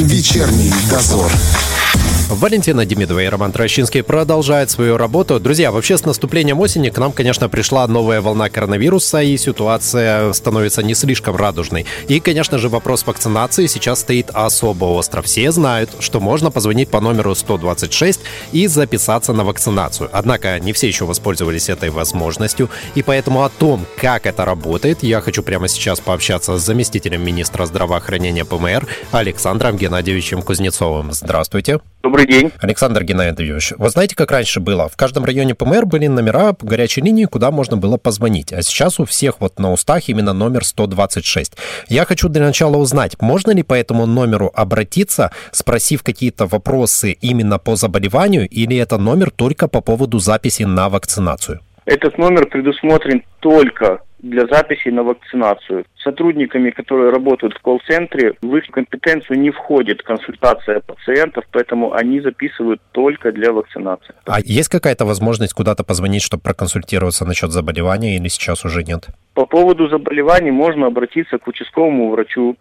Вечерний дозор. Валентина Демидова и Роман Трощинский продолжают свою работу. Друзья, вообще с наступлением осени к нам, конечно, пришла новая волна коронавируса, и ситуация становится не слишком радужной. И, конечно же, вопрос вакцинации сейчас стоит особо остро. Все знают, что можно позвонить по номеру 126 и записаться на вакцинацию. Однако не все еще воспользовались этой возможностью, и поэтому о том, как это работает, я хочу прямо сейчас пообщаться с заместителем министра здравоохранения ПМР Александром Геннадьевичем Кузнецовым. Здравствуйте. Добрый день. Александр Геннадьевич, вы знаете, как раньше было? В каждом районе ПМР были номера горячей линии, куда можно было позвонить. А сейчас у всех вот на устах именно номер 126. Я хочу для начала узнать, можно ли по этому номеру обратиться, спросив какие-то вопросы именно по заболеванию, или это номер только по поводу записи на вакцинацию? Этот номер предусмотрен только для записи на вакцинацию. Сотрудниками, которые работают в колл-центре, в их компетенцию не входит консультация пациентов, поэтому они записывают только для вакцинации. А есть какая-то возможность куда-то позвонить, чтобы проконсультироваться насчет заболевания или сейчас уже нет? По поводу заболеваний можно обратиться к участковому врачу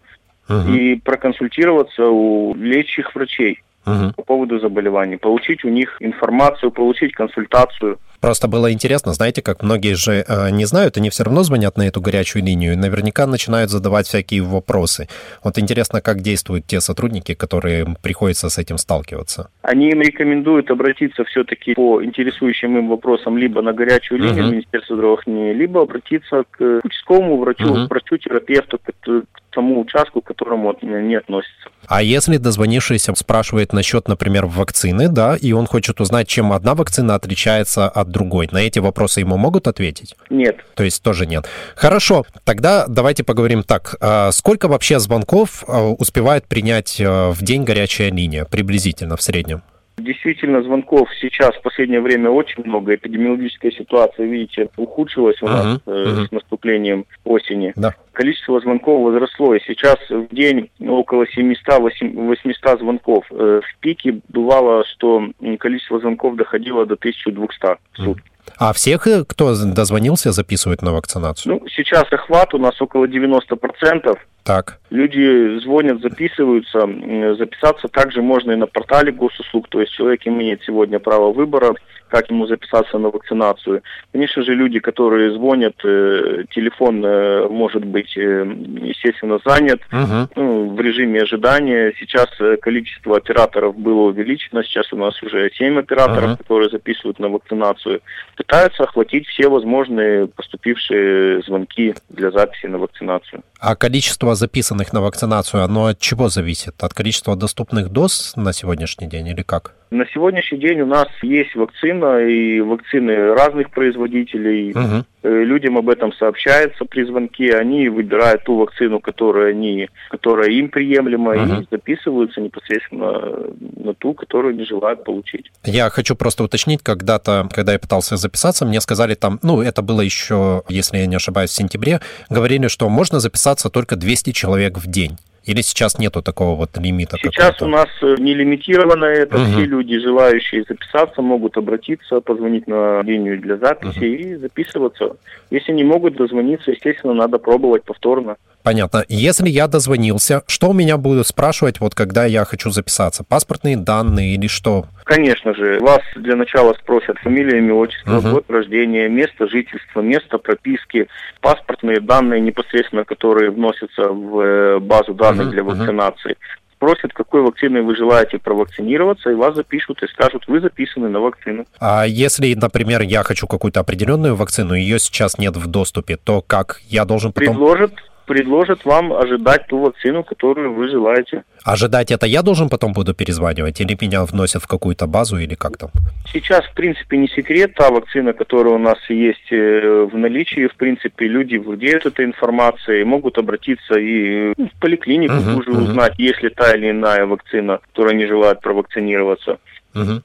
угу. и проконсультироваться у лечащих врачей угу. по поводу заболеваний, получить у них информацию, получить консультацию. Просто было интересно, знаете, как многие же э, не знают, они все равно звонят на эту горячую линию и наверняка начинают задавать всякие вопросы. Вот интересно, как действуют те сотрудники, которые приходится с этим сталкиваться. Они им рекомендуют обратиться все-таки по интересующим им вопросам либо на горячую линию uh-huh. Министерства здравоохранения, либо обратиться к участковому врачу, uh-huh. врачу-терапевту, к тому участку, к которому не относится. А если дозвонившийся спрашивает насчет, например, вакцины, да, и он хочет узнать, чем одна вакцина отличается от другой, на эти вопросы ему могут ответить? Нет. То есть тоже нет. Хорошо, тогда давайте поговорим так. А сколько вообще звонков а, успевает принять а, в день горячая линия, приблизительно в среднем? Действительно, звонков сейчас в последнее время очень много. Эпидемиологическая ситуация, видите, ухудшилась у нас uh-huh, uh-huh. с наступлением осени. Да. Количество звонков возросло, и сейчас в день около 700-800 звонков. Э, в пике бывало, что количество звонков доходило до 1200 в сутки. А всех, э, кто дозвонился, записывают на вакцинацию? Ну, сейчас охват у нас около 90%. Так. Люди звонят, записываются. Записаться также можно и на портале госуслуг, то есть человек имеет сегодня право выбора, как ему записаться на вакцинацию. Конечно же, люди, которые звонят, э, телефон э, может быть, э, естественно, занят uh-huh. ну, в режиме ожидания. Сейчас количество операторов было увеличено, сейчас у нас уже 7 операторов, uh-huh. которые записывают на вакцинацию. Пытаются охватить все возможные поступившие звонки для записи на вакцинацию. А количество записанных на вакцинацию, оно от чего зависит? От количества доступных доз на сегодняшний день или как? На сегодняшний день у нас есть вакцина и вакцины разных производителей. Угу. Людям об этом сообщается при звонке. Они выбирают ту вакцину, которая, они, которая им приемлема, угу. и записываются непосредственно на ту, которую они желают получить. Я хочу просто уточнить, когда-то, когда я пытался записаться, мне сказали там, ну, это было еще, если я не ошибаюсь, в сентябре, говорили, что можно записаться только 200 человек в день. Или сейчас нету такого вот лимита? Сейчас у нас э, не лимитировано это. Угу. Все люди, желающие записаться, могут обратиться, позвонить на линию для записи угу. и записываться. Если не могут дозвониться, естественно, надо пробовать повторно. Понятно. Если я дозвонился, что у меня будут спрашивать, вот когда я хочу записаться? Паспортные данные или что? Конечно же. Вас для начала спросят фамилия, имя, отчество, uh-huh. год рождения, место жительства, место прописки, паспортные данные непосредственно, которые вносятся в э, базу данных uh-huh. для вакцинации. Uh-huh. Спросят, какой вакциной вы желаете провакцинироваться, и вас запишут и скажут, вы записаны на вакцину. А если, например, я хочу какую-то определенную вакцину, ее сейчас нет в доступе, то как я должен потом... Предложат предложат вам ожидать ту вакцину, которую вы желаете. Ожидать это я должен потом буду перезванивать, или меня вносят в какую-то базу, или как там? Сейчас, в принципе, не секрет, та вакцина, которая у нас есть э, в наличии, в принципе, люди владеют этой информацией, могут обратиться и в поликлинику uh-huh, уже uh-huh. узнать, есть ли та или иная вакцина, которая не желает провакцинироваться. Uh-huh.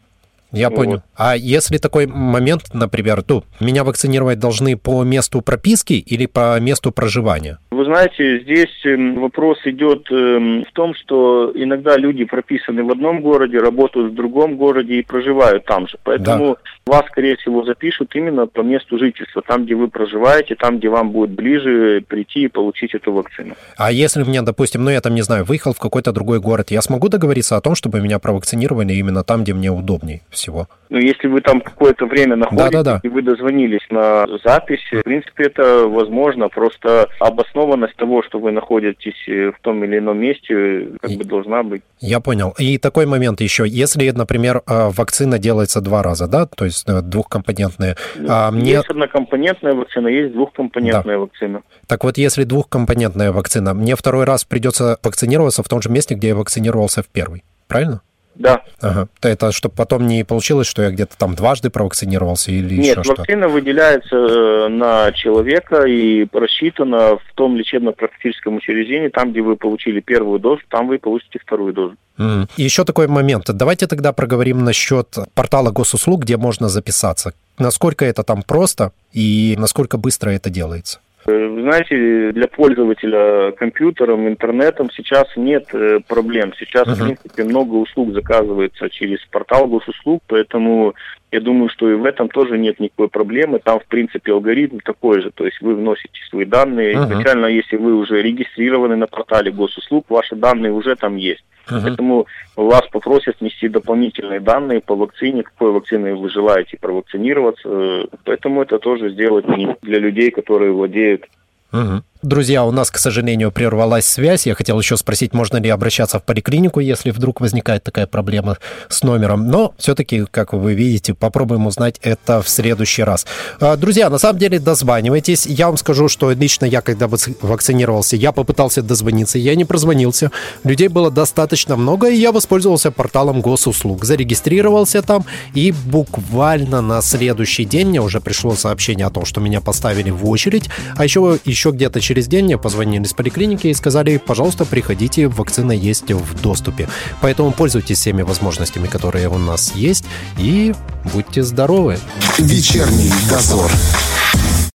Я вот. понял. А если такой момент, например, ну, меня вакцинировать должны по месту прописки или по месту проживания? Вы знаете, здесь эм, вопрос идет эм, в том, что иногда люди прописаны в одном городе, работают в другом городе и проживают там же. Поэтому да. вас, скорее всего, запишут именно по месту жительства, там, где вы проживаете, там, где вам будет ближе прийти и получить эту вакцину. А если мне, допустим, ну я там не знаю, выехал в какой-то другой город, я смогу договориться о том, чтобы меня провакцинировали именно там, где мне удобней всего? Ну, если вы там какое-то время находитесь, да, да, да. и вы дозвонились на запись, в принципе, это возможно. Просто обоснованность того, что вы находитесь в том или ином месте, как и... бы должна быть. Я понял. И такой момент еще. Если, например, э, вакцина делается два раза, да, то есть э, двухкомпонентная. А мне... Есть однокомпонентная вакцина, есть двухкомпонентная да. вакцина. Так вот, если двухкомпонентная вакцина, мне второй раз придется вакцинироваться в том же месте, где я вакцинировался в первый. Правильно? Да. Ага. Это чтобы потом не получилось, что я где-то там дважды провакцинировался или Нет, еще что? Нет, вакцина выделяется э, на человека и рассчитана в том лечебно-практическом учреждении, там, где вы получили первую дозу, там вы получите вторую дозу. Mm. И еще такой момент. Давайте тогда проговорим насчет портала госуслуг, где можно записаться. Насколько это там просто и насколько быстро это делается? Вы знаете, для пользователя компьютером, интернетом сейчас нет э, проблем. Сейчас, uh-huh. в принципе, много услуг заказывается через портал госуслуг, поэтому я думаю, что и в этом тоже нет никакой проблемы. Там, в принципе, алгоритм такой же. То есть вы вносите свои данные. Uh-huh. Изначально, если вы уже регистрированы на портале госуслуг, ваши данные уже там есть. Uh-huh. Поэтому вас попросят внести дополнительные данные по вакцине, какой вакциной вы желаете провакцинироваться. Поэтому это тоже сделать для людей, которые владеют Угу. Друзья, у нас, к сожалению, прервалась связь. Я хотел еще спросить, можно ли обращаться в поликлинику, если вдруг возникает такая проблема с номером. Но все-таки, как вы видите, попробуем узнать это в следующий раз. А, друзья, на самом деле, дозванивайтесь. Я вам скажу, что лично я, когда вакцинировался, я попытался дозвониться, я не прозвонился. Людей было достаточно много, и я воспользовался порталом госуслуг. Зарегистрировался там, и буквально на следующий день мне уже пришло сообщение о том, что меня поставили в очередь, а еще, еще где-то через день мне позвонили с поликлиники и сказали, пожалуйста, приходите, вакцина есть в доступе. Поэтому пользуйтесь всеми возможностями, которые у нас есть, и будьте здоровы. Вечерний дозор.